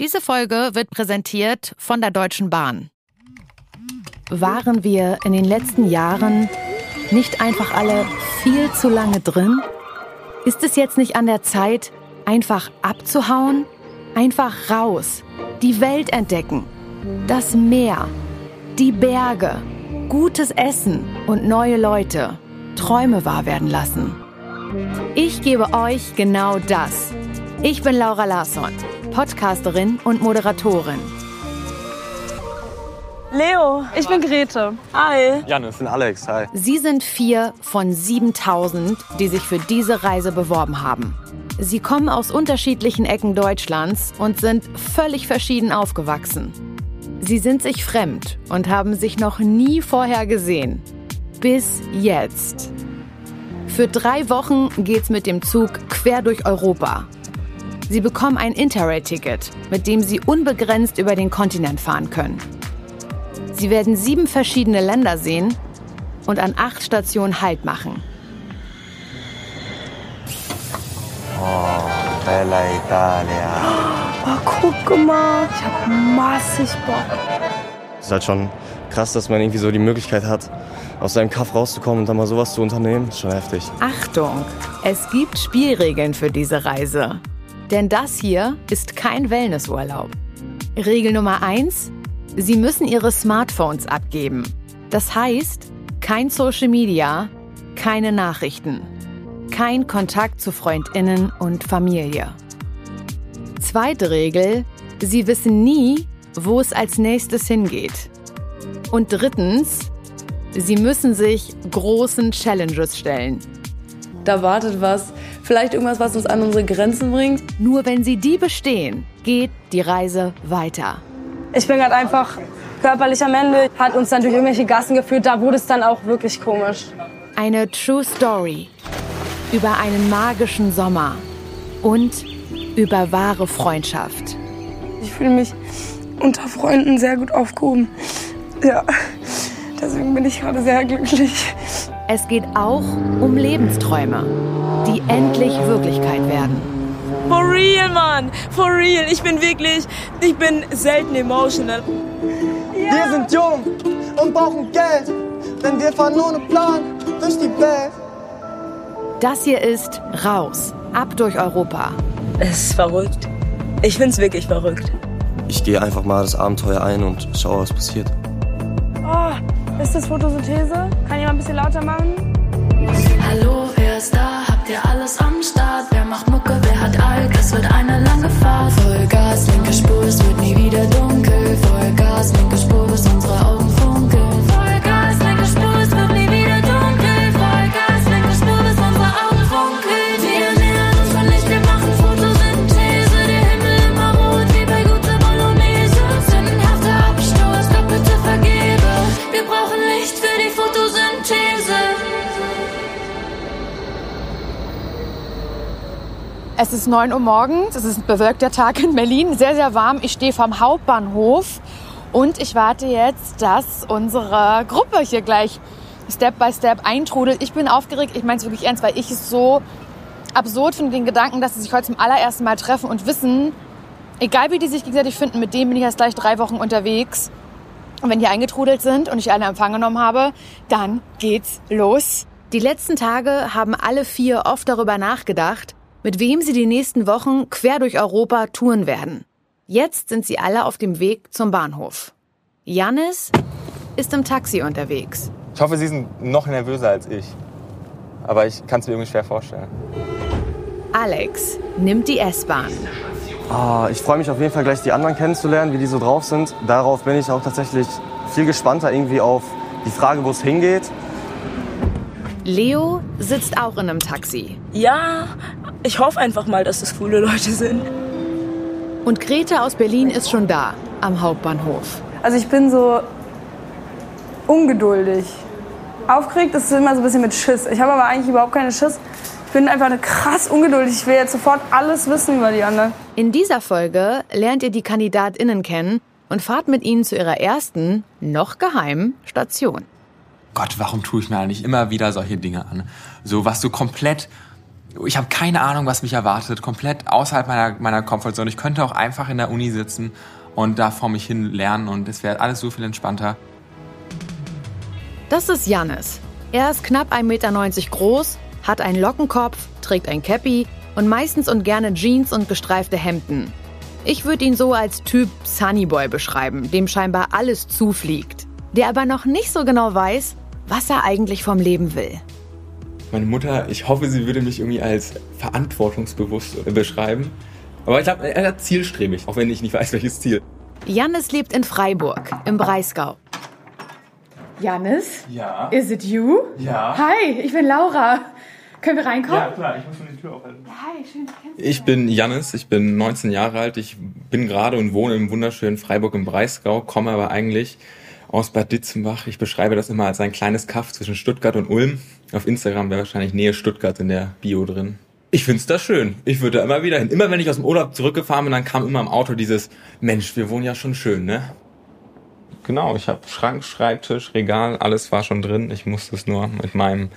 Diese Folge wird präsentiert von der Deutschen Bahn. Waren wir in den letzten Jahren nicht einfach alle viel zu lange drin? Ist es jetzt nicht an der Zeit, einfach abzuhauen? Einfach raus, die Welt entdecken, das Meer, die Berge, gutes Essen und neue Leute, Träume wahr werden lassen. Ich gebe euch genau das. Ich bin Laura Larsson, Podcasterin und Moderatorin. Leo, ich bin Grete. Hi. Janis. Ich bin Alex. Hi. Sie sind vier von 7000, die sich für diese Reise beworben haben. Sie kommen aus unterschiedlichen Ecken Deutschlands und sind völlig verschieden aufgewachsen. Sie sind sich fremd und haben sich noch nie vorher gesehen. Bis jetzt. Für drei Wochen geht's mit dem Zug quer durch Europa. Sie bekommen ein Interrail-Ticket, mit dem sie unbegrenzt über den Kontinent fahren können. Sie werden sieben verschiedene Länder sehen und an acht Stationen Halt machen. Oh, Bella Italia. Oh, guck mal. Ich hab massig Bock. Es ist halt schon krass, dass man irgendwie so die Möglichkeit hat, aus seinem Kaff rauszukommen und dann mal sowas zu unternehmen. ist schon heftig. Achtung, es gibt Spielregeln für diese Reise. Denn das hier ist kein Wellnessurlaub. Regel Nummer eins: Sie müssen Ihre Smartphones abgeben. Das heißt, kein Social Media, keine Nachrichten, kein Kontakt zu Freundinnen und Familie. Zweite Regel, Sie wissen nie, wo es als nächstes hingeht. Und drittens, Sie müssen sich großen Challenges stellen. Da wartet was, vielleicht irgendwas, was uns an unsere Grenzen bringt. Nur wenn Sie die bestehen, geht die Reise weiter. Ich bin gerade einfach körperlich am Ende. Hat uns dann durch irgendwelche Gassen geführt. Da wurde es dann auch wirklich komisch. Eine True Story über einen magischen Sommer und über wahre Freundschaft. Ich fühle mich unter Freunden sehr gut aufgehoben. Ja, deswegen bin ich gerade sehr glücklich. Es geht auch um Lebensträume, die endlich Wirklichkeit werden. For real, Mann. For real. Ich bin wirklich, ich bin selten emotional. Wir sind jung und brauchen Geld, denn wir fahren ohne Plan durch die Welt. Das hier ist Raus, ab durch Europa. Es ist verrückt. Ich find's wirklich verrückt. Ich gehe einfach mal das Abenteuer ein und schaue, was passiert. Ist das Photosynthese? Kann jemand ein bisschen lauter machen? Hallo, wer ist da? Habt ihr alles am Start? Wer macht Mucke, wer hat Alk? Es wird eine lange Fahrt. Vollgas, linke Spur, es wird nie wieder dunkel. Vollgas, linke Spur, bis unsere Augen Es ist 9 Uhr morgens, es ist ein bewölkter Tag in Berlin, sehr, sehr warm. Ich stehe vom Hauptbahnhof und ich warte jetzt, dass unsere Gruppe hier gleich Step by Step eintrudelt. Ich bin aufgeregt, ich meine es wirklich ernst, weil ich es so absurd finde, den Gedanken, dass sie sich heute zum allerersten Mal treffen und wissen, egal wie die sich gegenseitig finden, mit dem bin ich erst gleich drei Wochen unterwegs. Und wenn die eingetrudelt sind und ich eine Empfang genommen habe, dann geht's los. Die letzten Tage haben alle vier oft darüber nachgedacht, mit wem sie die nächsten Wochen quer durch Europa touren werden. Jetzt sind sie alle auf dem Weg zum Bahnhof. Jannis ist im Taxi unterwegs. Ich hoffe, Sie sind noch nervöser als ich. Aber ich kann es mir irgendwie schwer vorstellen. Alex nimmt die S-Bahn. Ah, ich freue mich auf jeden Fall gleich die anderen kennenzulernen, wie die so drauf sind. Darauf bin ich auch tatsächlich viel gespannter irgendwie auf die Frage, wo es hingeht. Leo sitzt auch in einem Taxi. Ja, ich hoffe einfach mal, dass das coole Leute sind. Und Grete aus Berlin ist schon da, am Hauptbahnhof. Also ich bin so ungeduldig. Aufgeregt ist immer so ein bisschen mit Schiss. Ich habe aber eigentlich überhaupt keine Schiss. Ich bin einfach krass ungeduldig. Ich will jetzt sofort alles wissen über die anderen. In dieser Folge lernt ihr die KandidatInnen kennen und fahrt mit ihnen zu ihrer ersten, noch geheimen Station. Gott, warum tue ich mir eigentlich immer wieder solche Dinge an? So was so komplett Ich habe keine Ahnung, was mich erwartet. Komplett außerhalb meiner, meiner Comfortzone. Ich könnte auch einfach in der Uni sitzen und da vor mich hin lernen und es wäre alles so viel entspannter. Das ist Jannis. Er ist knapp 1,90 Meter groß, hat einen Lockenkopf, trägt ein Cappy und meistens und gerne Jeans und gestreifte Hemden. Ich würde ihn so als Typ Sunnyboy beschreiben, dem scheinbar alles zufliegt, der aber noch nicht so genau weiß, was er eigentlich vom Leben will. Meine Mutter, ich hoffe, sie würde mich irgendwie als verantwortungsbewusst beschreiben. Aber ich glaube, er hat zielstrebig, auch wenn ich nicht weiß, welches Ziel. Jannis lebt in Freiburg, im Breisgau. Janis? Ja. Is it you? Ja. Hi, ich bin Laura. Können wir reinkommen? klar, ich muss schon die Tür aufhalten. Hi, schön, dich kennenzulernen. Ich bin Jannis, ich bin 19 Jahre alt. Ich bin gerade und wohne im wunderschönen Freiburg im Breisgau, komme aber eigentlich aus Bad Ditzenbach. Ich beschreibe das immer als ein kleines Kaff zwischen Stuttgart und Ulm. Auf Instagram wäre wahrscheinlich Nähe Stuttgart in der Bio drin. Ich find's da schön. Ich würde da immer wieder hin. Immer wenn ich aus dem Urlaub zurückgefahren bin, dann kam immer im Auto dieses Mensch, wir wohnen ja schon schön, ne? Genau, ich habe Schrank, Schreibtisch, Regal, alles war schon drin. Ich musste es nur mit meinem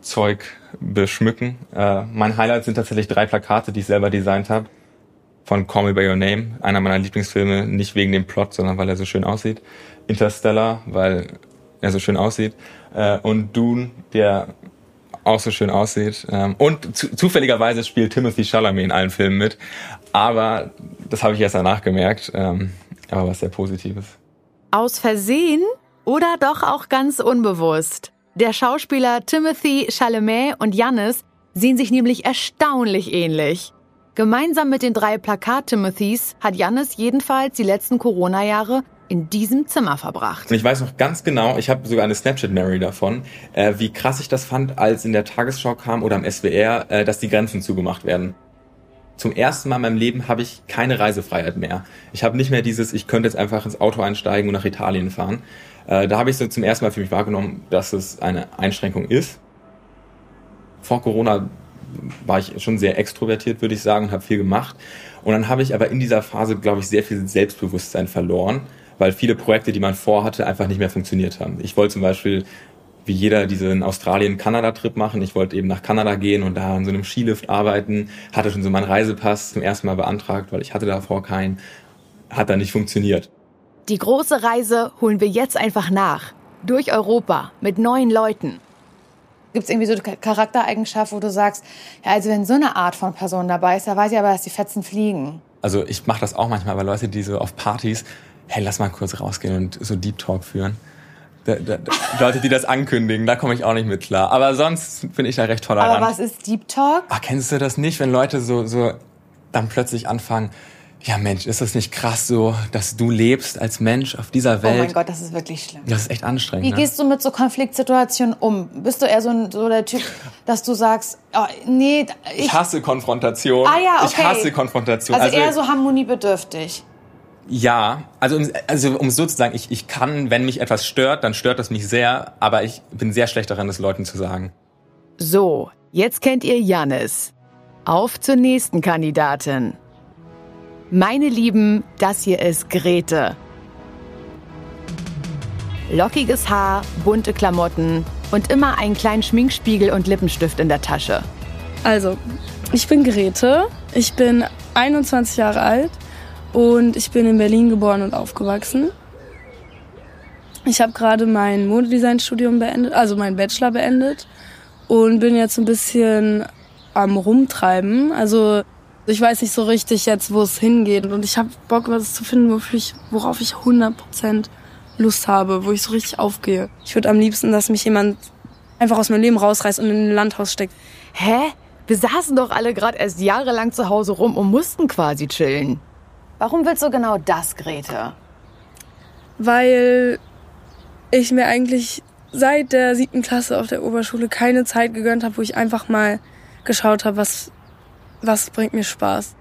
Zeug beschmücken. Äh, mein Highlight sind tatsächlich drei Plakate, die ich selber designt habe. Von Call Me By Your Name, einer meiner Lieblingsfilme, nicht wegen dem Plot, sondern weil er so schön aussieht. Interstellar, weil er so schön aussieht. Äh, und Dune, der auch so schön aussieht. Ähm, und zu, zufälligerweise spielt Timothy Chalamet in allen Filmen mit. Aber das habe ich erst danach gemerkt. Ähm, aber was sehr Positives. Aus Versehen oder doch auch ganz unbewusst? Der Schauspieler Timothy Chalamet und Jannis sehen sich nämlich erstaunlich ähnlich. Gemeinsam mit den drei Plakat-Timothys hat Jannis jedenfalls die letzten Corona-Jahre in diesem Zimmer verbracht. Und ich weiß noch ganz genau, ich habe sogar eine Snapchat-Memory davon, äh, wie krass ich das fand, als in der Tagesschau kam oder am SWR, äh, dass die Grenzen zugemacht werden. Zum ersten Mal in meinem Leben habe ich keine Reisefreiheit mehr. Ich habe nicht mehr dieses, ich könnte jetzt einfach ins Auto einsteigen und nach Italien fahren. Äh, da habe ich so zum ersten Mal für mich wahrgenommen, dass es eine Einschränkung ist. Vor Corona war ich schon sehr extrovertiert, würde ich sagen, und habe viel gemacht. Und dann habe ich aber in dieser Phase, glaube ich, sehr viel Selbstbewusstsein verloren, weil viele Projekte, die man vorhatte, einfach nicht mehr funktioniert haben. Ich wollte zum Beispiel wie jeder diesen Australien-Kanada-Trip machen. Ich wollte eben nach Kanada gehen und da an so einem Skilift arbeiten. Hatte schon so meinen Reisepass zum ersten Mal beantragt, weil ich hatte davor keinen. Hat dann nicht funktioniert. Die große Reise holen wir jetzt einfach nach. Durch Europa mit neuen Leuten. Gibt es irgendwie so eine Charaktereigenschaft, wo du sagst, ja, also wenn so eine Art von Person dabei ist, da weiß ich aber, dass die Fetzen fliegen. Also ich mache das auch manchmal bei Leute, die so auf Partys, hey, lass mal kurz rausgehen und so Deep Talk führen. Da, da, da, Leute, die das ankündigen, da komme ich auch nicht mit klar. Aber sonst bin ich da recht tolerant. Aber was ist Deep Talk? Ach, kennst du das nicht, wenn Leute so, so dann plötzlich anfangen, ja Mensch, ist das nicht krass so, dass du lebst als Mensch auf dieser Welt? Oh mein Gott, das ist wirklich schlimm. Das ist echt anstrengend. Wie ne? gehst du mit so Konfliktsituationen um? Bist du eher so, ein, so der Typ, dass du sagst, oh, nee, ich, Ich hasse Konfrontation. Ah ja, Ich okay. hasse Konfrontation. also, eher so harmoniebedürftig. Ja, also, um- also um so zu sagen, ich, ich kann, wenn mich etwas stört, dann stört das mich sehr, aber ich bin sehr schlecht daran, das Leuten zu sagen. So, jetzt kennt ihr Jannis. Auf zur nächsten Kandidatin. Meine Lieben, das hier ist Grete. Lockiges Haar, bunte Klamotten und immer einen kleinen Schminkspiegel und Lippenstift in der Tasche. Also, ich bin Grete, ich bin 21 Jahre alt und ich bin in Berlin geboren und aufgewachsen. Ich habe gerade mein Modedesign-Studium beendet, also meinen Bachelor beendet und bin jetzt ein bisschen am Rumtreiben. Also ich weiß nicht so richtig jetzt, wo es hingeht und ich habe Bock, was zu finden, wofür ich, worauf ich 100% Lust habe, wo ich so richtig aufgehe. Ich würde am liebsten, dass mich jemand einfach aus meinem Leben rausreißt und in ein Landhaus steckt. Hä? Wir saßen doch alle gerade erst jahrelang zu Hause rum und mussten quasi chillen. Warum willst du genau das, Grete? weil ich mir eigentlich seit der siebten Klasse auf der Oberschule keine Zeit gegönnt habe, wo ich einfach mal geschaut habe, was, was bringt mir Spaß.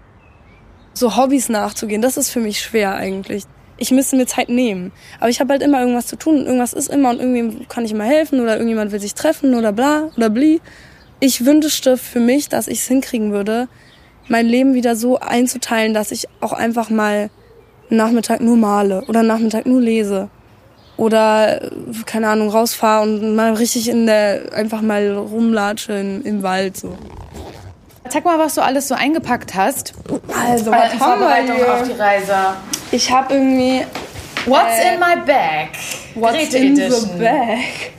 So Hobbys nachzugehen, das ist für mich schwer eigentlich. Ich müsste mir Zeit nehmen. Aber ich habe halt immer irgendwas zu tun und irgendwas ist immer und irgendwie kann ich immer helfen oder irgendjemand will sich treffen oder bla oder bli. Ich wünschte für mich, dass ich es hinkriegen würde, mein Leben wieder so einzuteilen, dass ich auch einfach mal einen Nachmittag nur male oder einen Nachmittag nur lese oder äh, keine Ahnung rausfahre und mal richtig in der einfach mal rumlatsche im, im Wald so. Zeig mal, was du alles so eingepackt hast. Also, was haben wir Vorbereitung hier? auf die Reise. Ich habe irgendwie What's Äh, in my bag? What's Grete in Edition. the bag?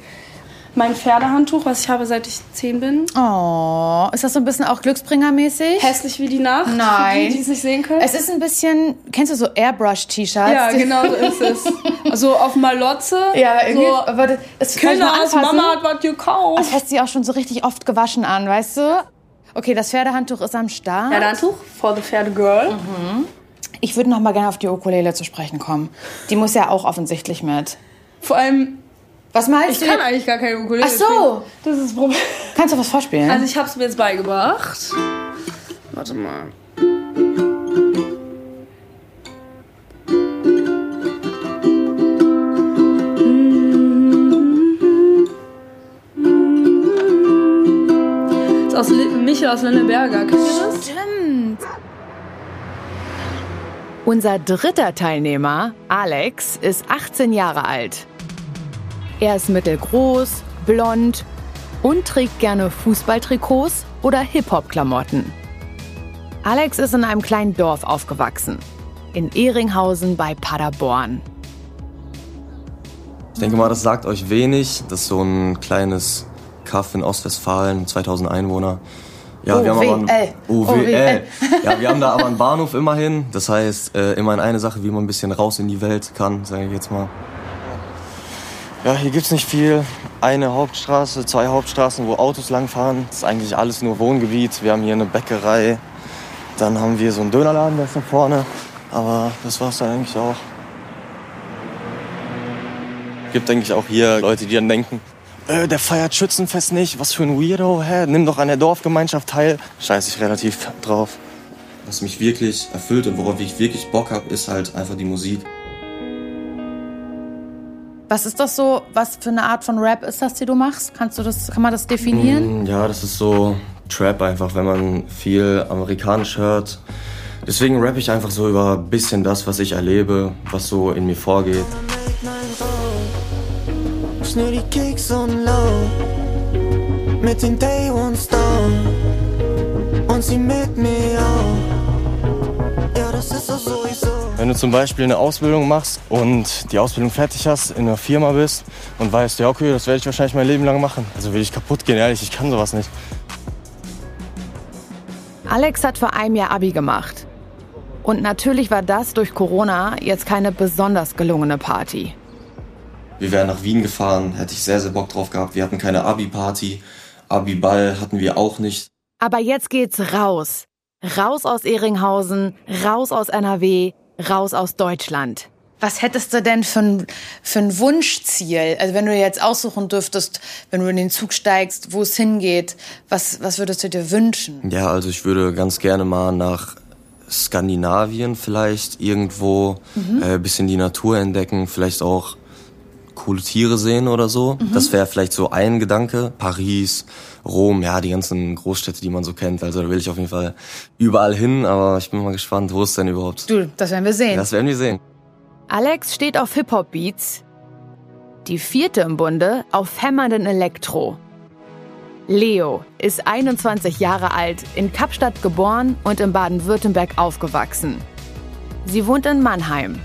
Mein Pferdehandtuch, was ich habe, seit ich 10 bin. Oh, ist das so ein bisschen auch Glücksbringer-mäßig? Hässlich wie die Nacht. Nein. Für die, die es nicht sehen können. Es ist ein bisschen, kennst du so Airbrush-T-Shirts? ja, genau so ist es. Also auf Malotze. Ja, irgendwie, So, aber das. Mama hat was gekauft. Das du ja auch schon so richtig oft gewaschen an, weißt du? Okay, das Pferdehandtuch ist am Start. Pferdehandtuch for the Pferdegirl. Ich würde noch mal gerne auf die Ukulele zu sprechen kommen. Die muss ja auch offensichtlich mit. Vor allem, Was meinst ich du? kann eigentlich gar keine Ukulele Ach so. spielen. Das ist das Problem. Kannst du was vorspielen? Also ich habe es mir jetzt beigebracht. Warte mal. Das ist aus Li- Michel aus Lenneberger. Kennt ihr das? Stimmt. Unser dritter Teilnehmer, Alex, ist 18 Jahre alt. Er ist mittelgroß, blond und trägt gerne Fußballtrikots oder Hip-Hop-Klamotten. Alex ist in einem kleinen Dorf aufgewachsen, in Ehringhausen bei Paderborn. Ich denke mal, das sagt euch wenig. Das ist so ein kleines Kaff in Ostwestfalen, 2000 Einwohner. Ja, wir haben aber OWL. einen, OWL. Ja, wir haben da aber einen Bahnhof immerhin. Das heißt, äh, immerhin eine Sache, wie man ein bisschen raus in die Welt kann, sage ich jetzt mal. Ja, hier gibt's nicht viel. Eine Hauptstraße, zwei Hauptstraßen, wo Autos langfahren. Das ist eigentlich alles nur Wohngebiet. Wir haben hier eine Bäckerei. Dann haben wir so einen Dönerladen, der ist da vorne. Aber das war's dann eigentlich auch. Gibt, denke ich, auch hier Leute, die dann denken, äh, der feiert Schützenfest nicht, was für ein Weirdo, hä? Nimm doch an der Dorfgemeinschaft teil. Scheiß ich relativ drauf. Was mich wirklich erfüllt und worauf ich wirklich Bock habe, ist halt einfach die Musik. Was ist das so? Was für eine Art von Rap ist das, die du machst? Kannst du das, kann man das definieren? Mm, Ja, das ist so Trap einfach, wenn man viel amerikanisch hört. Deswegen rappe ich einfach so über ein bisschen das, was ich erlebe, was so in mir vorgeht. Schnür die Kicks und low mit den Day One Stone und sie mit mir auch. Ja, das ist doch sowieso. Wenn du zum Beispiel eine Ausbildung machst und die Ausbildung fertig hast, in einer Firma bist und weißt, ja okay, das werde ich wahrscheinlich mein Leben lang machen. Also will ich kaputt gehen, ehrlich, ich kann sowas nicht. Alex hat vor einem Jahr Abi gemacht. Und natürlich war das durch Corona jetzt keine besonders gelungene Party. Wir wären nach Wien gefahren, hätte ich sehr, sehr Bock drauf gehabt. Wir hatten keine Abi-Party, Abi-Ball hatten wir auch nicht. Aber jetzt geht's raus. Raus aus Ehringhausen, raus aus NRW, raus aus Deutschland. Was hättest du denn für ein, für ein Wunschziel? Also wenn du jetzt aussuchen dürftest, wenn du in den Zug steigst, wo es hingeht, was, was würdest du dir wünschen? Ja, also ich würde ganz gerne mal nach Skandinavien vielleicht irgendwo Mhm. äh, bisschen die Natur entdecken, vielleicht auch coole Tiere sehen oder so. Mhm. Das wäre vielleicht so ein Gedanke. Paris, Rom, ja, die ganzen Großstädte, die man so kennt. Also da will ich auf jeden Fall überall hin, aber ich bin mal gespannt, wo ist denn überhaupt? Du, das werden wir sehen. Das werden wir sehen. Alex steht auf Hip-Hop-Beats. Die vierte im Bunde auf hämmernden Elektro. Leo ist 21 Jahre alt, in Kapstadt geboren und in Baden-Württemberg aufgewachsen. Sie wohnt in Mannheim.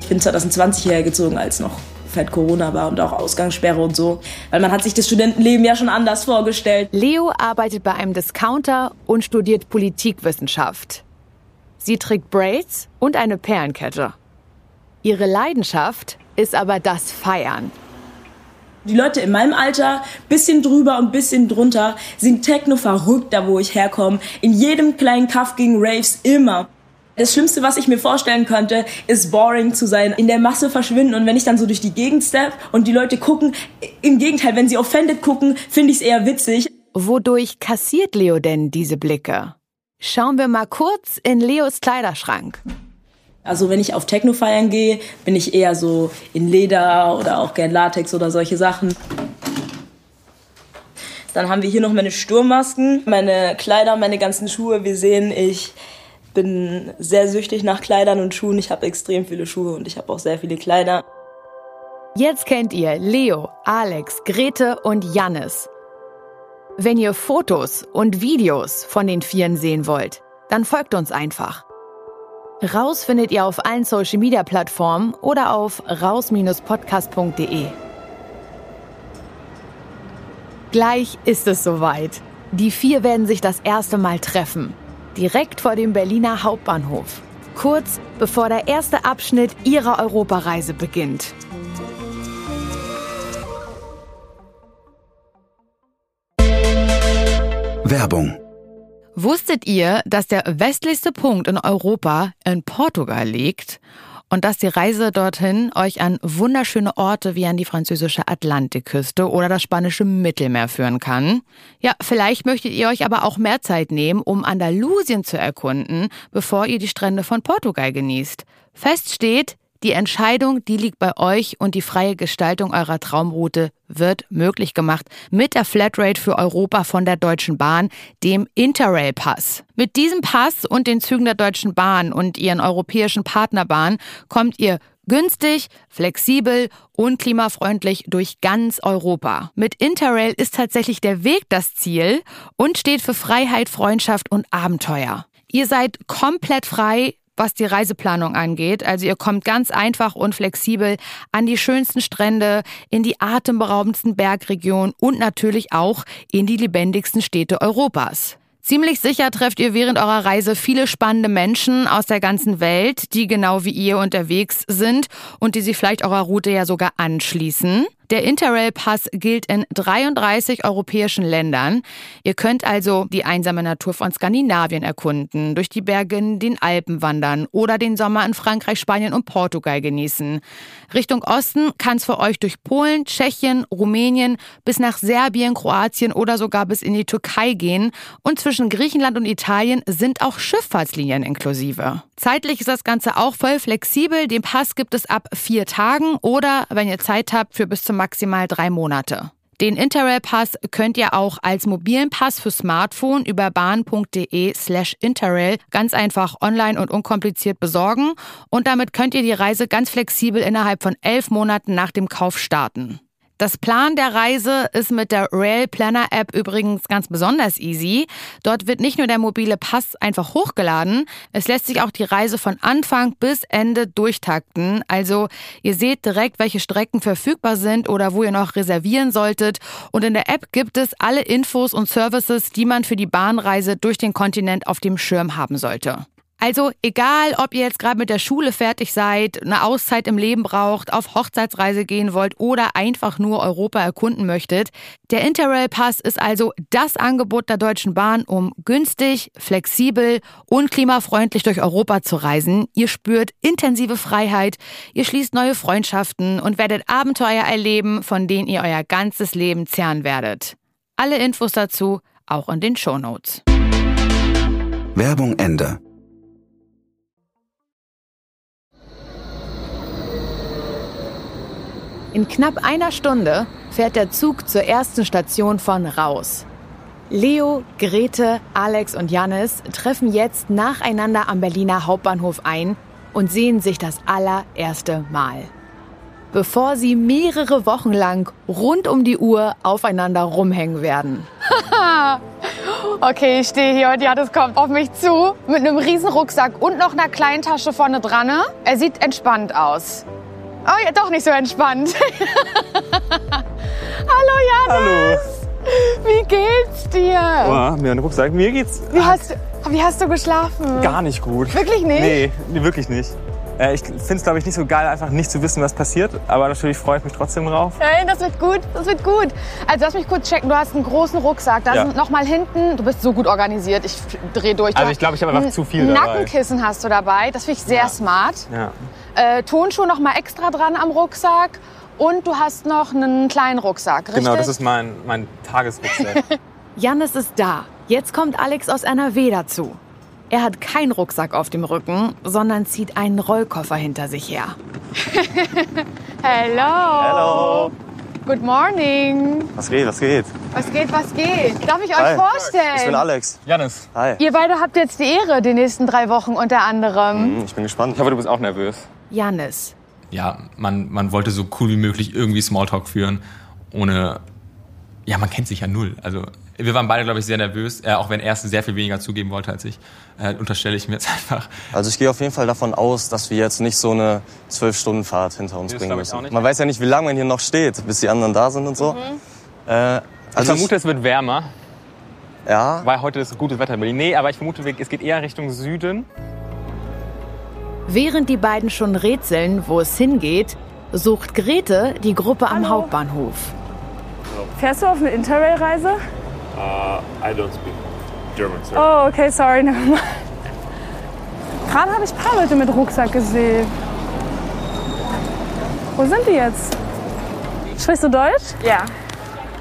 Ich bin 2020 hierher gezogen, als noch fett Corona war und auch Ausgangssperre und so. Weil man hat sich das Studentenleben ja schon anders vorgestellt. Leo arbeitet bei einem Discounter und studiert Politikwissenschaft. Sie trägt Braids und eine Perlenkette. Ihre Leidenschaft ist aber das Feiern. Die Leute in meinem Alter, bisschen drüber und bisschen drunter, sind Techno verrückt, da wo ich herkomme. In jedem kleinen Kaff gegen Raves immer. Das Schlimmste, was ich mir vorstellen könnte, ist boring zu sein, in der Masse verschwinden und wenn ich dann so durch die Gegend step und die Leute gucken, im Gegenteil, wenn sie offended gucken, finde ich es eher witzig. Wodurch kassiert Leo denn diese Blicke? Schauen wir mal kurz in Leos Kleiderschrank. Also wenn ich auf Techno feiern gehe, bin ich eher so in Leder oder auch gern Latex oder solche Sachen. Dann haben wir hier noch meine Sturmmasken, meine Kleider, meine ganzen Schuhe. Wir sehen, ich bin sehr süchtig nach Kleidern und Schuhen. Ich habe extrem viele Schuhe und ich habe auch sehr viele Kleider. Jetzt kennt ihr Leo, Alex, Grete und Jannis. Wenn ihr Fotos und Videos von den Vieren sehen wollt, dann folgt uns einfach. Raus findet ihr auf allen Social Media Plattformen oder auf raus-podcast.de. Gleich ist es soweit. Die vier werden sich das erste Mal treffen. Direkt vor dem Berliner Hauptbahnhof. Kurz bevor der erste Abschnitt ihrer Europareise beginnt. Werbung. Wusstet ihr, dass der westlichste Punkt in Europa in Portugal liegt und dass die Reise dorthin euch an wunderschöne Orte wie an die französische Atlantikküste oder das spanische Mittelmeer führen kann? Ja, vielleicht möchtet ihr euch aber auch mehr Zeit nehmen, um Andalusien zu erkunden, bevor ihr die Strände von Portugal genießt. Fest steht, die Entscheidung, die liegt bei euch und die freie Gestaltung eurer Traumroute wird möglich gemacht mit der Flatrate für Europa von der Deutschen Bahn, dem Interrail Pass. Mit diesem Pass und den Zügen der Deutschen Bahn und ihren europäischen Partnerbahnen kommt ihr günstig, flexibel und klimafreundlich durch ganz Europa. Mit Interrail ist tatsächlich der Weg das Ziel und steht für Freiheit, Freundschaft und Abenteuer. Ihr seid komplett frei was die Reiseplanung angeht. Also ihr kommt ganz einfach und flexibel an die schönsten Strände, in die atemberaubendsten Bergregionen und natürlich auch in die lebendigsten Städte Europas. Ziemlich sicher trefft ihr während eurer Reise viele spannende Menschen aus der ganzen Welt, die genau wie ihr unterwegs sind und die sich vielleicht eurer Route ja sogar anschließen. Der Interrail-Pass gilt in 33 europäischen Ländern. Ihr könnt also die einsame Natur von Skandinavien erkunden, durch die Berge in den Alpen wandern oder den Sommer in Frankreich, Spanien und Portugal genießen. Richtung Osten kann es für euch durch Polen, Tschechien, Rumänien bis nach Serbien, Kroatien oder sogar bis in die Türkei gehen. Und zwischen Griechenland und Italien sind auch Schifffahrtslinien inklusive. Zeitlich ist das Ganze auch voll flexibel. Den Pass gibt es ab vier Tagen oder, wenn ihr Zeit habt, für bis zu maximal drei Monate. Den Interrail-Pass könnt ihr auch als mobilen Pass für Smartphone über bahn.de slash Interrail ganz einfach online und unkompliziert besorgen und damit könnt ihr die Reise ganz flexibel innerhalb von elf Monaten nach dem Kauf starten. Das Plan der Reise ist mit der Rail Planner App übrigens ganz besonders easy. Dort wird nicht nur der mobile Pass einfach hochgeladen, es lässt sich auch die Reise von Anfang bis Ende durchtakten. Also ihr seht direkt, welche Strecken verfügbar sind oder wo ihr noch reservieren solltet. Und in der App gibt es alle Infos und Services, die man für die Bahnreise durch den Kontinent auf dem Schirm haben sollte. Also egal, ob ihr jetzt gerade mit der Schule fertig seid, eine Auszeit im Leben braucht, auf Hochzeitsreise gehen wollt oder einfach nur Europa erkunden möchtet, der Interrail Pass ist also das Angebot der Deutschen Bahn, um günstig, flexibel und klimafreundlich durch Europa zu reisen. Ihr spürt intensive Freiheit, ihr schließt neue Freundschaften und werdet Abenteuer erleben, von denen ihr euer ganzes Leben zehren werdet. Alle Infos dazu auch in den Shownotes. Werbung Ende. In knapp einer Stunde fährt der Zug zur ersten Station von Raus. Leo, Grete, Alex und Jannis treffen jetzt nacheinander am Berliner Hauptbahnhof ein und sehen sich das allererste Mal. Bevor sie mehrere Wochen lang rund um die Uhr aufeinander rumhängen werden. okay, ich stehe hier und Jannis kommt auf mich zu mit einem riesen Rucksack und noch einer kleinen Tasche vorne dran. Er sieht entspannt aus. Oh ja, doch nicht so entspannt. Hallo Janis. Hallo. Wie geht's dir? Oh, mir ein Rucksack. Mir geht's. Wie hast, wie hast du geschlafen? Gar nicht gut. Wirklich nicht? Nee, wirklich nicht. Äh, ich finde es, glaube ich, nicht so geil, einfach nicht zu wissen, was passiert. Aber natürlich freue ich mich trotzdem drauf. Nein, das wird gut, das wird gut. Also lass mich kurz checken, du hast einen großen Rucksack. Da Ja. sind noch mal hinten, du bist so gut organisiert, ich drehe durch. Du Also ich glaube, ich habe einfach ein zu viel dabei. Nackenkissen hast du dabei, das finde ich sehr smart. Ja. Äh, Tonschuhe noch mal extra dran am Rucksack. Und du hast noch einen kleinen Rucksack, richtig? Genau, das ist mein, mein Tagesrucksack. Jannis ist da. Jetzt kommt Alex aus NRW dazu. Er hat keinen Rucksack auf dem Rücken, sondern zieht einen Rollkoffer hinter sich her. Hello. Hello. Good morning. Was geht, was geht? Was geht, was geht? Darf ich euch Hi. vorstellen? Ich bin Alex. Janis, Hi. Ihr beide habt jetzt die Ehre, die nächsten drei Wochen unter anderem. Hm, Ich bin gespannt. ich hoffe, du bist auch nervös. Jannis, ja, man, man wollte so cool wie möglich irgendwie Smalltalk führen, ohne, ja, man kennt sich ja null. Also wir waren beide, glaube ich, sehr nervös, äh, auch wenn er sehr viel weniger zugeben wollte als ich. Äh, unterstelle ich mir jetzt einfach. Also ich gehe auf jeden Fall davon aus, dass wir jetzt nicht so eine zwölf Stunden Fahrt hinter uns das bringen ich müssen. Man weiß ja nicht, wie lange man hier noch steht, bis die anderen da sind und so. Mhm. Äh, Ich also vermute, es wird wärmer, ja, weil heute ist gutes Wetter in Berlin. Nee, aber ich vermute, es geht eher Richtung Süden. Während die beiden schon rätseln, wo es hingeht, sucht Grete die Gruppe am Hallo. Hauptbahnhof. Fährst du auf eine Interrail-Reise? Uh, I don't speak German, sir. Oh, okay, sorry. Gerade habe ich ein paar Leute mit Rucksack gesehen. Wo sind die jetzt? Sprichst du Deutsch? Ja,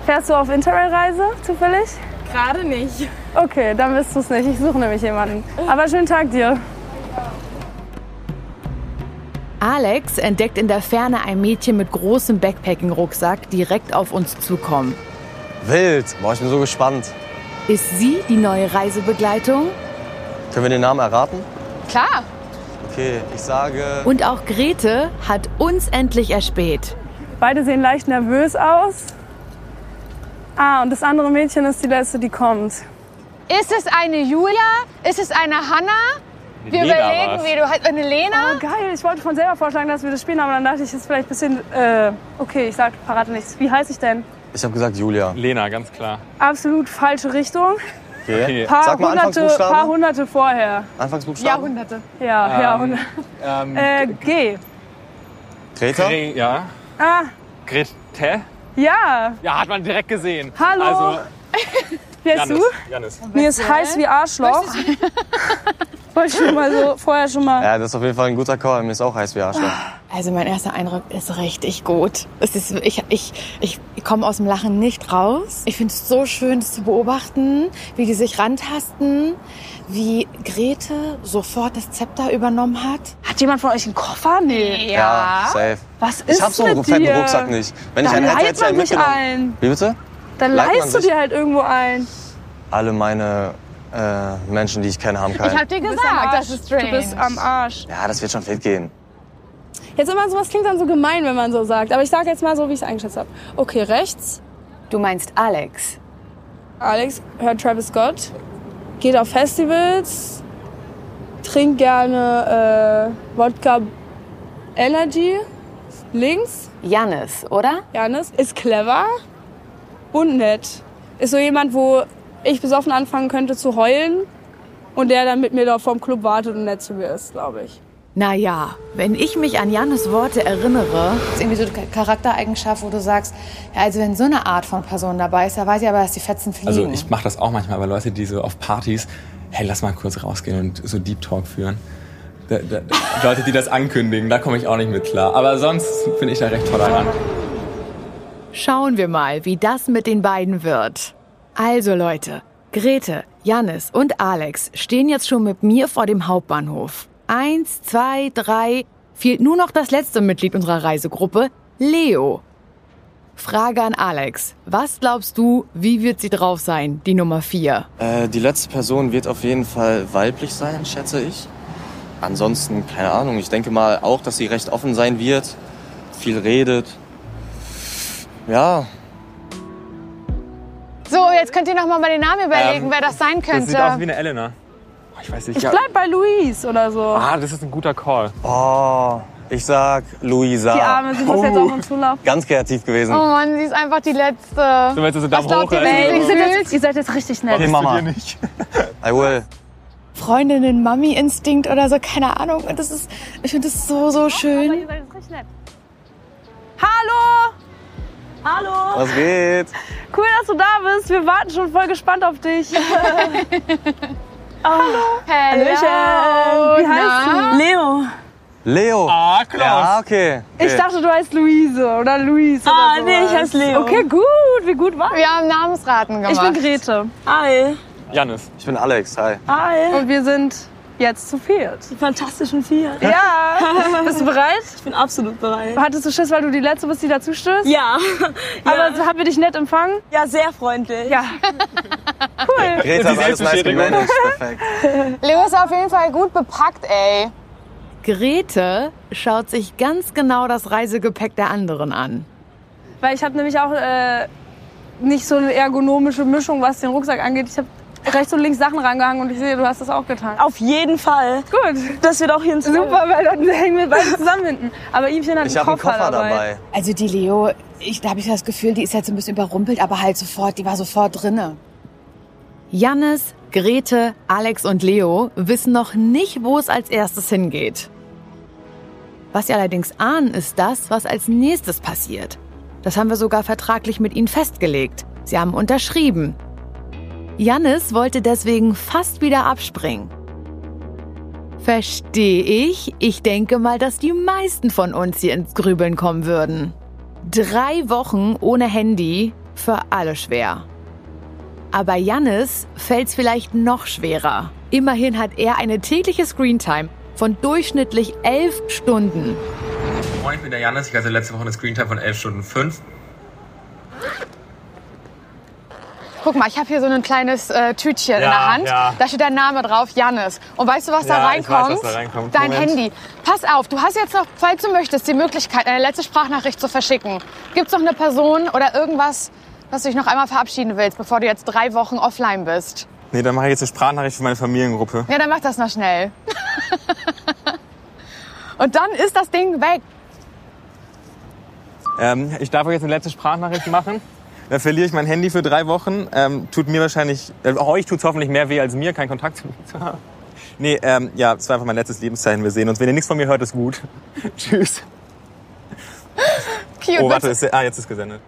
Fährst du auf Interrail-Reise zufällig? gerade nicht. Okay, dann bist du es nicht. Ich suche nämlich jemanden. Aber schönen Tag dir. Alex entdeckt in der Ferne ein Mädchen mit großem Backpacking-Rucksack direkt auf uns zukommen. wild. Boah, ich bin so gespannt. Ist sie die neue Reisebegleitung? Können wir den Namen erraten? Klar. Okay, ich sage... Und auch Grete hat uns endlich erspäht. Beide sehen leicht nervös aus. Ah, und das andere Mädchen ist die letzte, die kommt. Ist es eine Julia? Ist es eine Hanna? Wir Lena überlegen, war's. wie du halt eine Lena. Oh, geil. Ich wollte von selber vorschlagen, dass wir das spielen, aber dann dachte ich, das ist vielleicht ein bisschen. Äh, okay, ich sag, verrate nichts. Wie heiße ich denn? Ich habe gesagt Julia. Lena, ganz klar. Absolut falsche Richtung. Okay. Okay. Paar, Sag mal hunderte, paar hunderte vorher. Anfangsbuchstaben. Jahrhunderte. Ja, Ähm, ja. Und, Ähm, äh, G. Greta? Gre ja. Ah, Grete? ja. Ja, hat man direkt gesehen. Hallo. Also, Wie heißt Janis. du? Janis. Mir ist heiß wie Arschloch. Wollte ich schon mal so, vorher schon mal. Ja, das ist auf jeden Fall ein guter Call. Mir ist auch heiß wie Arschloch. Also mein erster Eindruck ist richtig gut. Es ist, ich ich, ich komme aus dem Lachen nicht raus. Ich finde es so schön, das zu beobachten, wie die sich rantasten, wie Grete sofort das Zepter übernommen hat. Hat jemand von euch einen Koffer? Nee. Ja, safe. Was ist Ich hab so einen mit fetten dir? Rucksack nicht. Wenn ich Dann einen hätte, hätte ich einen mitgenommen. ein. Wie bitte? Dann leihst du dir halt irgendwo ein. Alle meine äh, Menschen, die ich kenne, haben Ich keinen. hab dir gesagt, das ist strange. Du bist am Arsch. Ja, das wird schon fit gehen. Jetzt immer sowas klingt dann so gemein, wenn man so sagt. Aber ich sage jetzt mal so, wie ich es eingeschätzt habe. Okay, rechts. Du meinst Alex? Alex hört Travis Scott, geht auf Festivals, trinkt gerne äh, Wodka Energy. Links, Jannis, oder? Janis, ist clever und nett. Ist so jemand, wo ich besoffen anfangen könnte zu heulen und der dann mit mir da vorm Club wartet und nett zu mir ist, glaube ich. Naja, wenn ich mich an Jannis Worte erinnere, ist irgendwie so eine Charaktereigenschaft, wo du sagst, ja, also wenn so eine Art von Person dabei ist, da weiß ich aber, dass die Fetzen fliegen. Also ich mache das auch manchmal bei Leute, die so auf Partys, hey, lass mal kurz rausgehen und so Deep Talk führen. Da, da, Leute, die das ankündigen, da komme ich auch nicht mit klar. Aber sonst bin ich da recht tolerant. schauen wir mal, wie das mit den beiden wird. Also Leute, Grete, Jannis und Alex stehen jetzt schon mit mir vor dem Hauptbahnhof. Eins, zwei, drei. Fehlt nur noch das letzte Mitglied unserer Reisegruppe, Leo. Frage an Alex. Was glaubst du, wie wird sie drauf sein, die Nummer vier? Äh, die letzte Person wird auf jeden Fall weiblich sein, schätze ich. Ansonsten, keine Ahnung. Ich denke mal auch, dass sie recht offen sein wird. Viel redet. Ja, so, jetzt könnt ihr noch mal den Namen überlegen, Ähm, wer das sein Das könnte. sieht aus wie eine Elena. Oh, ich weiß nicht. Ich ja. bleib bei Luis oder so. Ah, das ist ein guter Call. Oh, ich sag Luisa. Die Arme, sie muss jetzt auch uns zulaufen. Ganz kreativ gewesen. oh Mann, sie ist einfach die letzte. Du meinst, also Daumen glaubt hoch. ihr, ihr, seid jetzt, ihr seid jetzt richtig nett. Okay, Mama. nicht. I will. Freundinnen, Mami-Instinkt oder so, keine Ahnung. Und das ist, ich finde das so, so schön. Ihr seid jetzt richtig nett. Hallo! Hallo. Was geht? Cool, dass du da bist. Wir warten schon voll gespannt auf dich. Hello. Wie heißt du? Leo. Leo. Ah, Klaus. Ja, okay. okay. Ich dachte, du heißt Luise oder Luis Ah, oder nee, ich heiße Leo. Okay, gut. Wie gut war Wir haben Namensraten gemacht. Ich bin Grete. Hi. Janis. Ich bin Alex. Hi. Hi. Und wir sind jetzt zu viert. Die fantastischen vier. Ja. Bist du bereit? Ich bin absolut bereit. Hattest du Schiss, weil du die Letzte bist, die dazu stößt? Ja. Aber haben wir dich nett empfangen? Ja, sehr freundlich. Ja. Cool. Greta hat alles nice gemanagt. Perfekt. Leo ist auf jeden Fall gut bepackt, ey. Grete schaut sich ganz genau das Reisegepäck der anderen an. Weil ich habe nämlich auch äh, nicht so eine ergonomische Mischung, was den Rucksack angeht. Ich habe rechts und links Sachen rangehangen und ich sehe, du hast das auch getan. Auf jeden Fall. Gut. Das wird auch hier ins Super, weil dann hängen wir beide zusammen hinten. Aber Ihmchen hat Ich einen habe einen Koffer, Koffer dabei. dabei. Also die Leo, ich, da habe ich das Gefühl, die ist jetzt ein bisschen überrumpelt, aber halt sofort, die war sofort drinne. Jannis, Grete, Alex und Leo wissen noch nicht, wo es als erstes hingeht. Was sie allerdings ahnen, ist das, was als nächstes passiert. Das haben wir sogar vertraglich mit ihnen festgelegt. Sie haben unterschrieben. Jannis wollte deswegen fast wieder abspringen. Verstehe ich. Ich denke mal, dass die meisten von uns hier ins Grübeln kommen würden. Drei Wochen ohne Handy, für alle schwer. Aber Jannis fällt's vielleicht noch schwerer. Immerhin hat er eine tägliche Screentime von durchschnittlich elf Stunden. Moin, ich bin der Janis. Ich hatte letzte Woche eine Screentime von 11 Stunden 5. Guck mal, ich habe hier so ein kleines äh, Tütchen in Ja, der Hand. ja. Da steht dein Name drauf, Jannis. Und weißt du, was da Ja, weiß, reinkommt? was da reinkommt. Dein Moment. Handy. Pass auf, du hast jetzt noch, falls du möchtest, die Möglichkeit, eine letzte Sprachnachricht zu verschicken. Gibt's noch eine Person oder irgendwas, was du dich noch einmal verabschieden willst, bevor du jetzt drei Wochen offline bist? Nee, dann mache ich jetzt eine Sprachnachricht für meine Familiengruppe. Ja, dann mach das noch schnell. Und dann ist das Ding weg. Ähm, ich darf euch jetzt eine letzte Sprachnachricht machen. Dann verliere ich mein Handy für drei Wochen. Ähm, tut mir wahrscheinlich, äh, euch tut's hoffentlich mehr weh als mir, keinen Kontakt zu mir zu haben. Nee, ähm, ja, es war einfach mein letztes Lebenszeichen. Wir sehen uns. Wenn ihr nichts von mir hört, ist gut. Tschüss. Cute. Oh, warte, ist, ah, jetzt ist gesendet.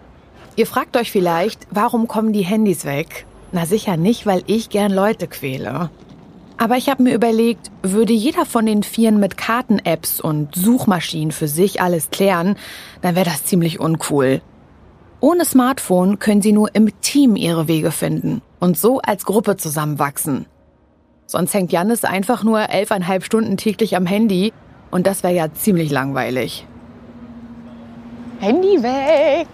Ihr fragt euch vielleicht, warum kommen die Handys weg? Na sicher nicht, weil ich gern Leute quäle. Aber ich habe mir überlegt, würde jeder von den Vieren mit Karten-Apps und Suchmaschinen für sich alles klären, dann wäre das ziemlich uncool. Ohne Smartphone können sie nur im Team ihre Wege finden und so als Gruppe zusammenwachsen. Sonst hängt Jannis einfach nur elfeinhalb Stunden täglich am Handy und das wäre ja ziemlich langweilig. Handy weg.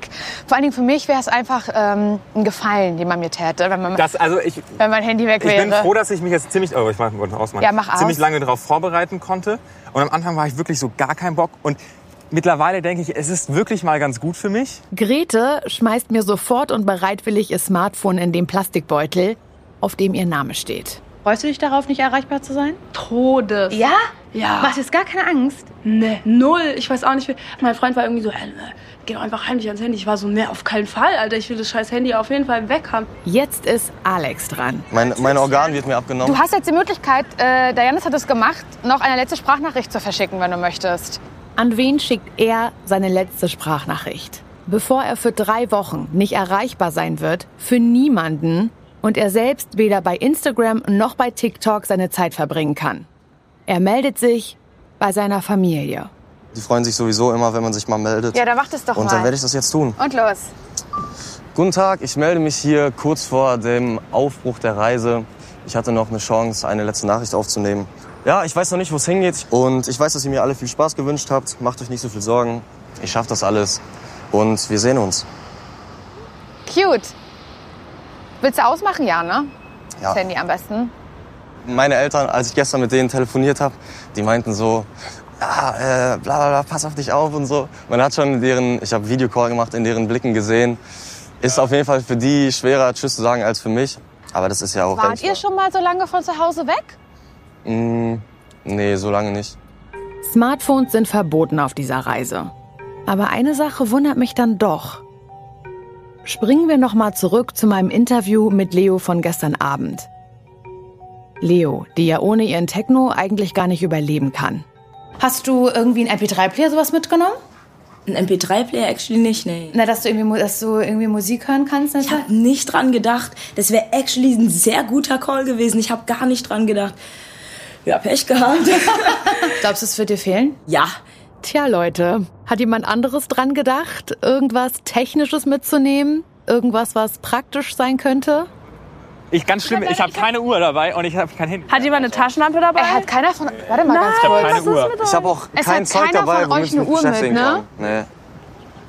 Vor allen Dingen für mich wäre es einfach ähm, ein Gefallen, den man mir täte, wenn, man, Das, also ich, wenn mein Handy weg ich wäre. bin froh, dass ich mich jetzt ziemlich, oh, ich mach, ausmachen, Ja, mach aus. ziemlich lange darauf vorbereiten konnte. Und am Anfang war ich wirklich so gar kein Bock. Und mittlerweile denke ich, es ist wirklich mal ganz gut für mich. Grete schmeißt mir sofort und bereitwillig ihr Smartphone in den Plastikbeutel, auf dem ihr Name steht. Freust du dich darauf, nicht erreichbar zu sein? Todes. Ja? Ja. Machst jetzt gar keine Angst? Nee, null. Ich weiß auch nicht. wie- Mein Freund war irgendwie so, äh, geh doch einfach heimlich ans Handy. Ich war so, nee, auf keinen Fall, Alter. Ich will das scheiß Handy auf jeden Fall weg haben. Jetzt ist Alex dran. Mein, mein Organ wird mir abgenommen. Du hast jetzt die Möglichkeit, äh, der Janis hat es gemacht, noch eine letzte Sprachnachricht zu verschicken, wenn du möchtest. An wen schickt er seine letzte Sprachnachricht? Bevor er für drei Wochen nicht erreichbar sein wird, für niemanden und er selbst weder bei Instagram noch bei TikTok seine Zeit verbringen kann. Er meldet sich bei seiner Familie. Die freuen sich sowieso immer, wenn man sich mal meldet. Ja, dann mach das doch Und mal. dann werde ich das jetzt tun. Und los. Guten Tag, ich melde mich hier kurz vor dem Aufbruch der Reise. Ich hatte noch eine Chance, eine letzte Nachricht aufzunehmen. Ja, ich weiß noch nicht, wo es hingeht. Und ich weiß, dass ihr mir alle viel Spaß gewünscht habt. Macht euch nicht so viel Sorgen. Ich schaffe das alles. Und wir sehen uns. Cute. Willst du ausmachen? Ja, ne? Ja. Das Handy am besten. Meine Eltern, als ich gestern mit denen telefoniert habe, die meinten so, ja, äh, bla bla bla, pass auf dich auf und so. Man hat schon in deren, ich habe Videocall gemacht, in deren Blicken gesehen. Ist auf jeden Fall für die schwerer, Tschüss zu sagen, als für mich. Aber das ist ja auch... Wart ihr schon mal so lange von zu Hause weg? Mm, nee, so lange nicht. Smartphones sind verboten auf dieser Reise. Aber eine Sache wundert mich dann doch. Springen wir noch mal zurück zu meinem Interview mit Leo von gestern Abend. Leo, die ja ohne ihren Techno eigentlich gar nicht überleben kann. Hast du irgendwie einen MP3-Player sowas mitgenommen? Ein MP3-Player actually nicht, nee. Na, dass du irgendwie, dass du irgendwie Musik hören kannst? Ich habe nicht dran gedacht. Das wäre actually ein sehr guter Call gewesen. Ich habe gar nicht dran gedacht. Ja, Pech gehabt. Glaubst du, es wird dir fehlen? Ja. Tja, Leute, hat jemand anderes dran gedacht, irgendwas Technisches mitzunehmen? Irgendwas, was praktisch sein könnte? Ich ganz schlimm, ich habe keine Uhr dabei und ich habe kein Handy. Hat jemand eine Taschenlampe dabei? Er hat keiner von. Warte mal Nein, ganz Ich habe kurz. keine Uhr. Ich habe auch Es kein Zeug dabei, von womit euch ich mich eine Uhr beschäftigen mit, ne? kann. Nee.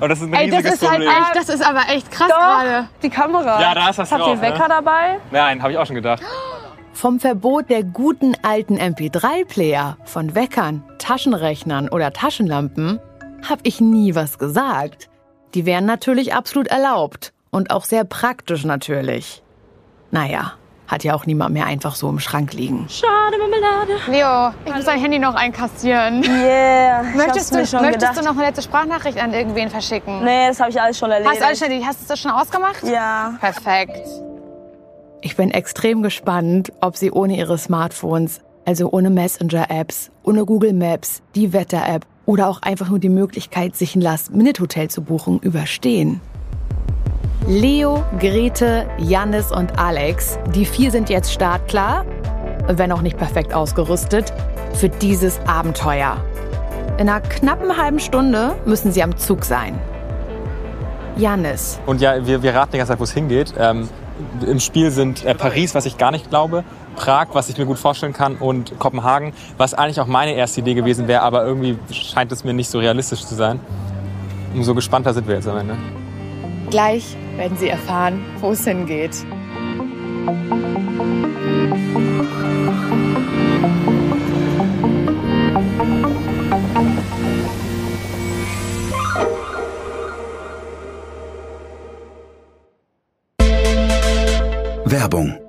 Und das ist ein Ey, das riesiges ist halt Problem. echt, das ist aber echt krass gerade. die Kamera. Ja, da ist was Habt drauf, ihr Wecker ne? dabei? Nein, habe ich auch schon gedacht. Vom Verbot der guten alten MP3-Player von Weckern, Taschenrechnern oder Taschenlampen habe ich nie was gesagt. Die wären natürlich absolut erlaubt und auch sehr praktisch natürlich. Naja, hat ja auch niemand mehr einfach so im Schrank liegen. Schade, Marmelade. Leo, ich muss dein Handy noch einkassieren. Yeah, Möchtest, du, schon möchtest gedacht. du noch eine letzte Sprachnachricht an irgendwen verschicken? Nee, das habe ich alles schon erledigt. Hast du, alles schon, hast du das schon ausgemacht? Ja. Perfekt. Ich bin extrem gespannt, ob sie ohne ihre Smartphones, also ohne Messenger-Apps, ohne Google Maps, die Wetter-App oder auch einfach nur die Möglichkeit, sich ein Last-Minute-Hotel zu buchen, überstehen. Leo, Grete, Jannis und Alex, die vier sind jetzt startklar, wenn auch nicht perfekt ausgerüstet, für dieses Abenteuer. In einer knappen halben Stunde müssen sie am Zug sein. Jannis, Und ja, wir, wir raten die ganze Zeit, wo es hingeht. Ähm, Im Spiel sind äh, Paris, was ich gar nicht glaube, Prag, was ich mir gut vorstellen kann, und Kopenhagen, was eigentlich auch meine erste Idee gewesen wäre, aber irgendwie scheint es mir nicht so realistisch zu sein. Umso gespannter sind wir jetzt am Ende. Gleich werden sie erfahren, wo es hingeht. Werbung.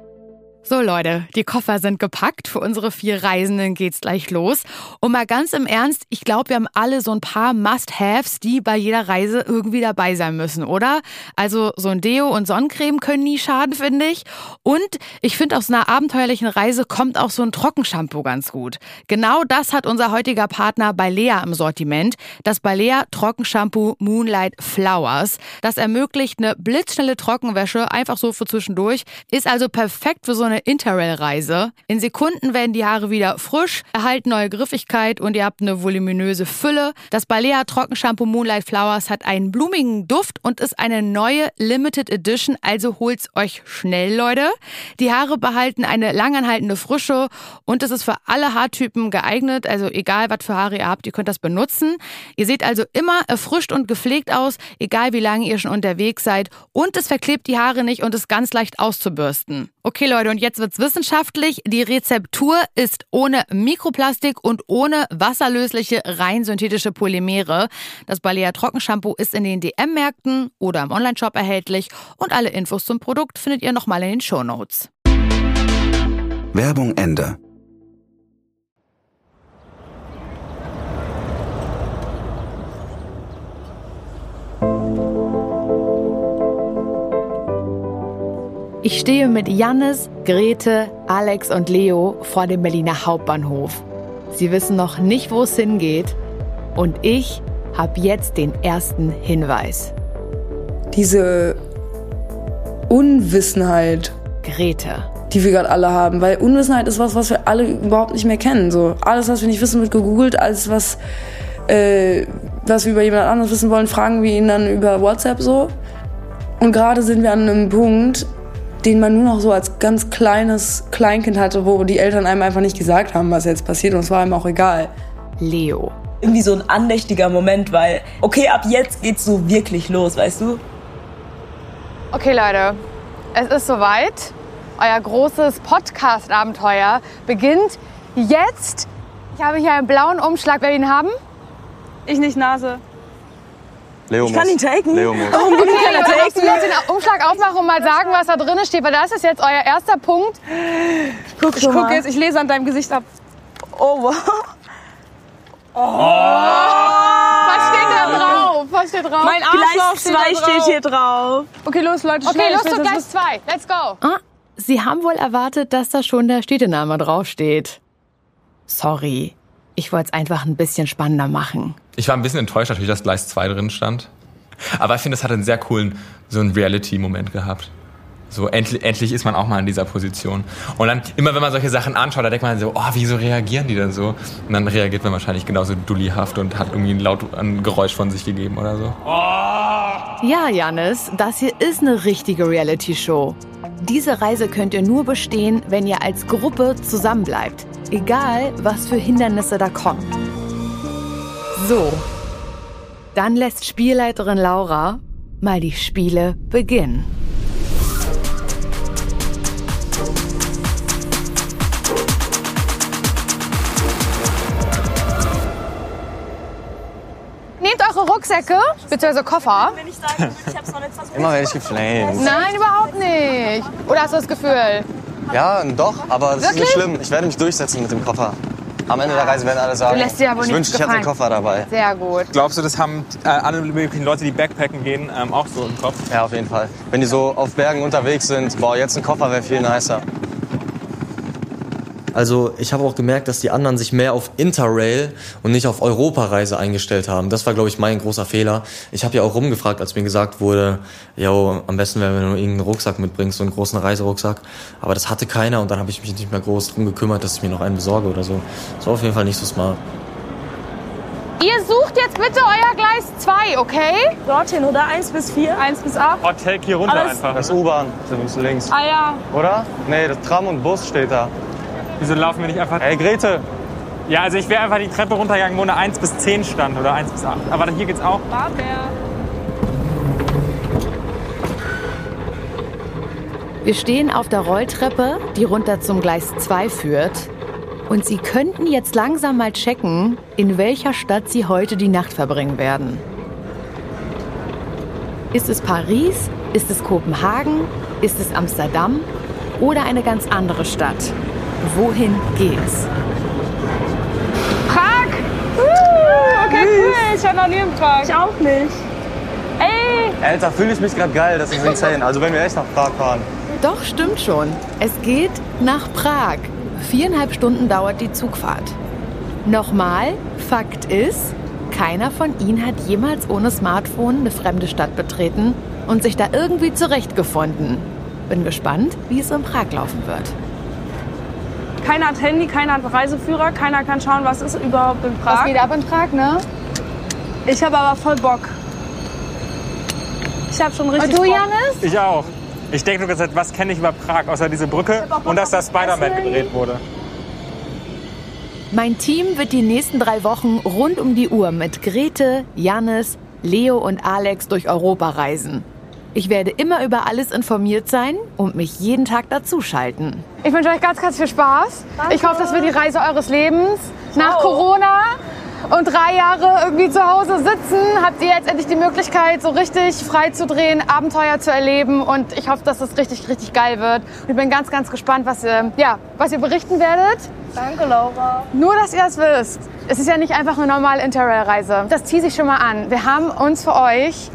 So Leute, die Koffer sind gepackt. Für unsere vier Reisenden geht's gleich los. Und mal ganz im Ernst, ich glaube, wir haben alle so ein paar Must-Haves, die bei jeder Reise irgendwie dabei sein müssen, oder? Also so ein Deo und Sonnencreme können nie schaden, finde ich. Und ich finde, aus einer abenteuerlichen Reise kommt auch so ein Trockenshampoo ganz gut. Genau das hat unser heutiger Partner Balea im Sortiment. Das Balea Trockenshampoo Moonlight Flowers. Das ermöglicht eine blitzschnelle Trockenwäsche, einfach so für zwischendurch. Ist also perfekt für so eine Interrail-Reise. In Sekunden werden die Haare wieder frisch, erhalten neue Griffigkeit und ihr habt eine voluminöse Fülle. Das Balea Trockenshampoo Moonlight Flowers hat einen blumigen Duft und ist eine neue Limited Edition, also holt's euch schnell, Leute. Die Haare behalten eine langanhaltende Frische und es ist für alle Haartypen geeignet, also egal was für Haare ihr habt, ihr könnt das benutzen. Ihr seht also immer erfrischt und gepflegt aus, egal wie lange ihr schon unterwegs seid und es verklebt die Haare nicht und ist ganz leicht auszubürsten. Okay, Leute, und jetzt wird's wissenschaftlich. Die Rezeptur ist ohne Mikroplastik und ohne wasserlösliche, rein synthetische Polymere. Das Balea Trockenshampoo ist in den DM-Märkten oder im Onlineshop erhältlich und alle Infos zum Produkt findet ihr nochmal in den Shownotes. Werbung Ende. Ich stehe mit Jannis, Grete, Alex und Leo vor dem Berliner Hauptbahnhof. Sie wissen noch nicht, wo es hingeht. Und ich habe jetzt den ersten Hinweis. Diese Unwissenheit, Grete. die wir gerade alle haben. Weil Unwissenheit ist was, was wir alle überhaupt nicht mehr kennen. So alles, was wir nicht wissen, wird gegoogelt. Alles, was, äh, was wir über jemand anderes wissen wollen, fragen wir ihn dann über WhatsApp so. Und gerade sind wir an einem Punkt, den man nur noch so als ganz kleines Kleinkind hatte, wo die Eltern einem einfach nicht gesagt haben, was jetzt passiert und es war einem auch egal. Leo. Irgendwie so ein andächtiger Moment, weil, okay, ab jetzt geht's so wirklich los, weißt du? Okay, Leute, es ist soweit. Euer großes Podcast-Abenteuer beginnt jetzt. Ich habe hier einen blauen Umschlag. Wer ihn haben? Ich nicht Nase. Leo Ich kann muss. ihn taken. Leo muss. Warum Okay, kann er kannst du taken? jetzt den Umschlag aufmachen und mal sagen, was da drin steht? Weil das ist jetzt euer erster Punkt. Guck Ich gucke mal. jetzt, ich lese an deinem Gesicht ab. Oh, wow. Was steht da drauf? Was steht drauf? Mein Arschloch steht 2 da drauf. steht hier drauf. Okay, los, Leute, okay, los ich zu das Gleis 2. Let's go. Ah, Sie haben wohl erwartet, dass da schon der Städtename draufsteht. Sorry. Ich wollte es einfach ein bisschen spannender machen. Ich war ein bisschen enttäuscht natürlich, dass Gleis 2 drin stand. Aber ich finde, es hat einen sehr coolen, so einen Reality-Moment gehabt. So, endlich, endlich ist man auch mal in dieser Position. Und dann, immer wenn man solche Sachen anschaut, da denkt man so, oh, wieso reagieren die denn so? Und dann reagiert man wahrscheinlich genauso dullyhaft und hat irgendwie ein laut ein Geräusch von sich gegeben oder so. Ja, Janis, das hier ist eine richtige Reality-Show. Diese Reise könnt ihr nur bestehen, wenn ihr als Gruppe zusammenbleibt. Egal, was für Hindernisse da kommen. So. Dann lässt Spielleiterin Laura mal die Spiele beginnen. Eure Rucksäcke, beziehungsweise Koffer. Wenn ich sagen würde, ich hab's noch nicht versucht. Immer werde ich geflamed. Nein, überhaupt nicht. Oder hast du das Gefühl? Ja, doch, aber das ist nicht schlimm. Ich werde mich durchsetzen mit dem Koffer. Am Ende der Reise werden alle sagen, Du lässt dir aber ich nichts wünschte, ich hätte einen gefallen. Koffer dabei. Sehr gut. Glaubst du, das haben äh, alle möglichen Leute, die Backpacken gehen, ähm, auch so im Kopf? Ja, auf jeden Fall. Wenn die so auf Bergen unterwegs sind, boah, jetzt ein Koffer wäre viel nicer. Also ich habe auch gemerkt, dass die anderen sich mehr auf Interrail und nicht auf Europareise eingestellt haben. Das war, glaube ich, mein großer Fehler. Ich habe ja auch rumgefragt, als mir gesagt wurde, yo, am besten wäre, wenn du irgendeinen Rucksack mitbringst, so einen großen Reiserucksack. Aber das hatte keiner und dann habe ich mich nicht mehr groß drum gekümmert, dass ich mir noch einen besorge oder so. Das war auf jeden Fall nicht so smart. Ihr sucht jetzt bitte euer Gleis 2, okay? Dorthin, oder? 1 bis 4? 1 bis 8. Hotel hier runter Alles- einfach. Das U-Bahn, links. Ah ja. Oder? Nee, das Tram und Bus steht da. Wieso laufen wir nicht einfach... Hey, Grete! Ja, also ich wäre einfach die Treppe runtergegangen, wo eine 1 bis 10 stand oder 1 bis 8. Aber hier geht's auch. Wir stehen auf der Rolltreppe, die runter zum Gleis 2 führt. Und Sie könnten jetzt langsam mal checken, in welcher Stadt Sie heute die Nacht verbringen werden. Ist es Paris? Ist es Kopenhagen? Ist es Amsterdam? Oder eine ganz andere Stadt? Wohin geht's? Prag! Uh, okay, cool. Ich war noch nie in Prag. Ich auch nicht. Ey! Alter, fühle ich mich gerade geil, das ist insane. Also wenn wir echt nach Prag fahren. Doch, stimmt schon. Es geht nach Prag. Viereinhalb Stunden dauert die Zugfahrt. Nochmal, Fakt ist, keiner von Ihnen hat jemals ohne Smartphone eine fremde Stadt betreten und sich da irgendwie zurechtgefunden. Bin gespannt, wie es in Prag laufen wird. Keiner hat Handy, keiner hat Reiseführer, keiner kann schauen, was ist überhaupt in Prag. Was geht ab in Prag, ne? Ich habe aber voll Bock. Ich habe schon richtig Und du, Bock. Janis? Ich auch. Ich denke nur gesagt, was kenne ich über Prag, außer diese Brücke und dass da Spider-Man gedreht wurde. Mein Team wird die nächsten drei Wochen rund um die Uhr mit Grete, Jannis, Leo und Alex durch Europa reisen. Ich werde immer über alles informiert sein und mich jeden Tag dazuschalten. Ich wünsche euch ganz, ganz viel Spaß. Ich hoffe, das wird die Reise eures Lebens. Nach Corona und drei Jahre irgendwie zu Hause sitzen, habt ihr jetzt endlich die Möglichkeit, so richtig frei zu drehen, Abenteuer zu erleben. Und ich hoffe, dass es richtig, richtig geil wird. Und ich bin ganz, ganz gespannt, was ihr, ja, was ihr berichten werdet. Danke, Laura. Nur, dass ihr es wisst. Es ist ja nicht einfach eine normale Interrail-Reise. Das tease ich schon mal an. Wir haben uns für euch,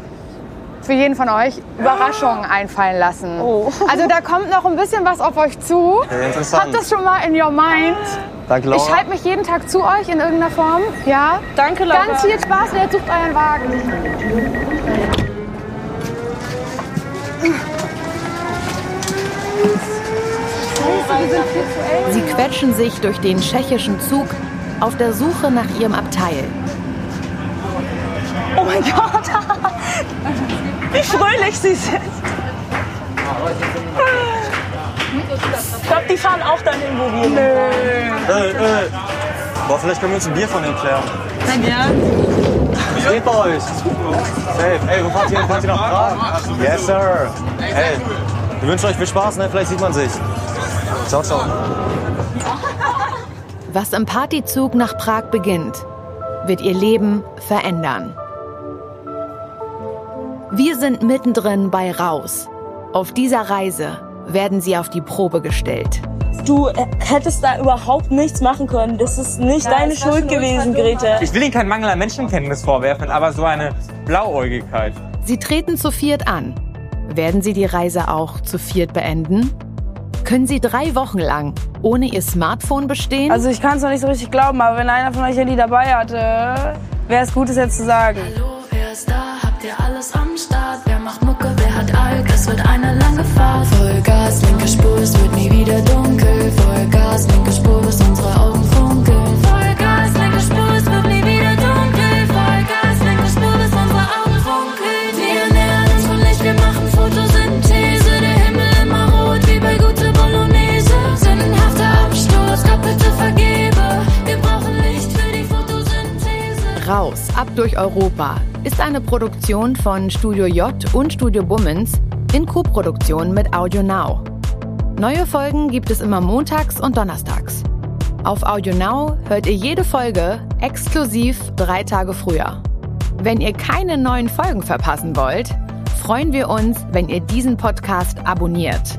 für jeden von euch, Überraschungen einfallen lassen. Also da kommt noch ein bisschen was auf euch zu. Interessant. Habt das schon mal in your mind. Danke, Laura. Ich halte mich jeden Tag zu euch in irgendeiner Form. Ja? Danke, Laura. Ganz viel Spaß und jetzt sucht euren Wagen. Sie quetschen sich durch den tschechischen Zug auf der Suche nach ihrem Abteil. Oh mein Gott. Wie fröhlich sie sind. Ich glaube, die fahren auch dahin, wo wir Nö. Ey, ey. Boah, vielleicht können wir uns ein Bier von denen klären. Ja. Was geht bei euch? Safe. Ey, wo fahrt ihr? Fahrt ihr nach Prag? Yes, sir. Hey, wir wünschen euch viel Spaß, ne? Vielleicht sieht man sich. Ciao, ciao. Was im Partyzug nach Prag beginnt, wird ihr Leben verändern. Wir sind mittendrin bei Raus. Auf dieser Reise werden sie auf die Probe gestellt. Du äh, hättest da überhaupt nichts machen können. Das ist nicht deine Schuld gewesen, Grete. Ich will Ihnen keinen Mangel an Menschenkenntnis vorwerfen, aber so eine Blauäugigkeit. Sie treten zu viert an. Werden sie die Reise auch zu viert beenden? Können sie drei Wochen lang ohne ihr Smartphone bestehen? Also ich kann es noch nicht so richtig glauben, aber wenn einer von euch Handy dabei hatte, wäre es gut, es jetzt zu sagen. Wer ist da? Habt ihr alles? Wer macht Mucke? Wer hat Alk? Es wird eine lange Fahrt. Vollgas, linke Spur, es wird nie wieder dunkel. Vollgas, linke Spur, bis unsere Augen funkeln. Vollgas, linke Spur, es wird nie wieder dunkel. Vollgas, linke Spur, bis unsere Augen funkeln. Wir nähern uns von Licht, wir machen Photosynthese. Der Himmel immer rot, wie bei gute Bolognese. Sinnhafter Absturz, bitte vergebe. Wir brauchen Licht für die Photosynthese. Raus, ab durch Europa ist eine Produktion von Studio J und Studio Bummens in Koproduktion mit Audio Now. Neue Folgen gibt es immer montags und donnerstags. Auf Audio Now hört ihr jede Folge exklusiv drei Tage früher. Wenn ihr keine neuen Folgen verpassen wollt, freuen wir uns, wenn ihr diesen Podcast abonniert.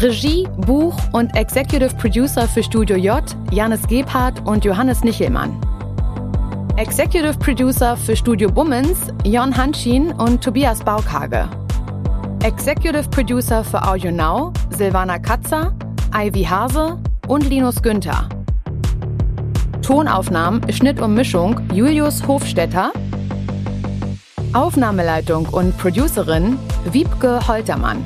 Regie, Buch und Executive Producer für Studio J, Janis Gebhardt und Johannes Nichelmann. Executive Producer für Studio Bummens, Jon Hanschin und Tobias Baukage. Executive Producer für Audio Now, Silvana Katzer, Ivy Hase und Linus Günther. Tonaufnahmen, Schnitt und Mischung Julius Hofstetter. Aufnahmeleitung und Producerin Wiebke Holtermann.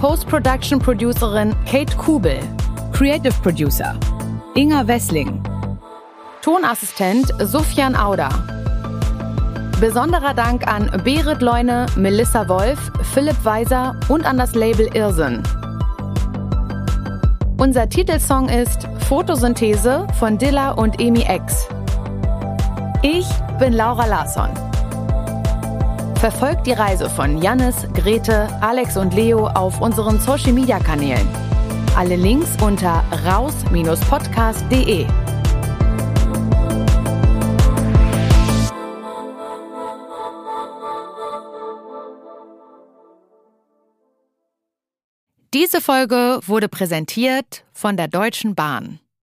Post-Production Producerin Kate Kubel. Creative Producer Inga Wessling. Tonassistent Sufjan Auder. Besonderer Dank an Berit Leune, Melissa Wolf, Philipp Weiser und an das Label Irrsinn. Unser Titelsong ist Photosynthese von Dilla und Emi X. Ich bin Laura Larsson. Verfolgt die Reise von Jannis, Grete, Alex und Leo auf unseren Social Media Kanälen. Alle Links unter raus-podcast.de. Diese Folge wurde präsentiert von der Deutschen Bahn.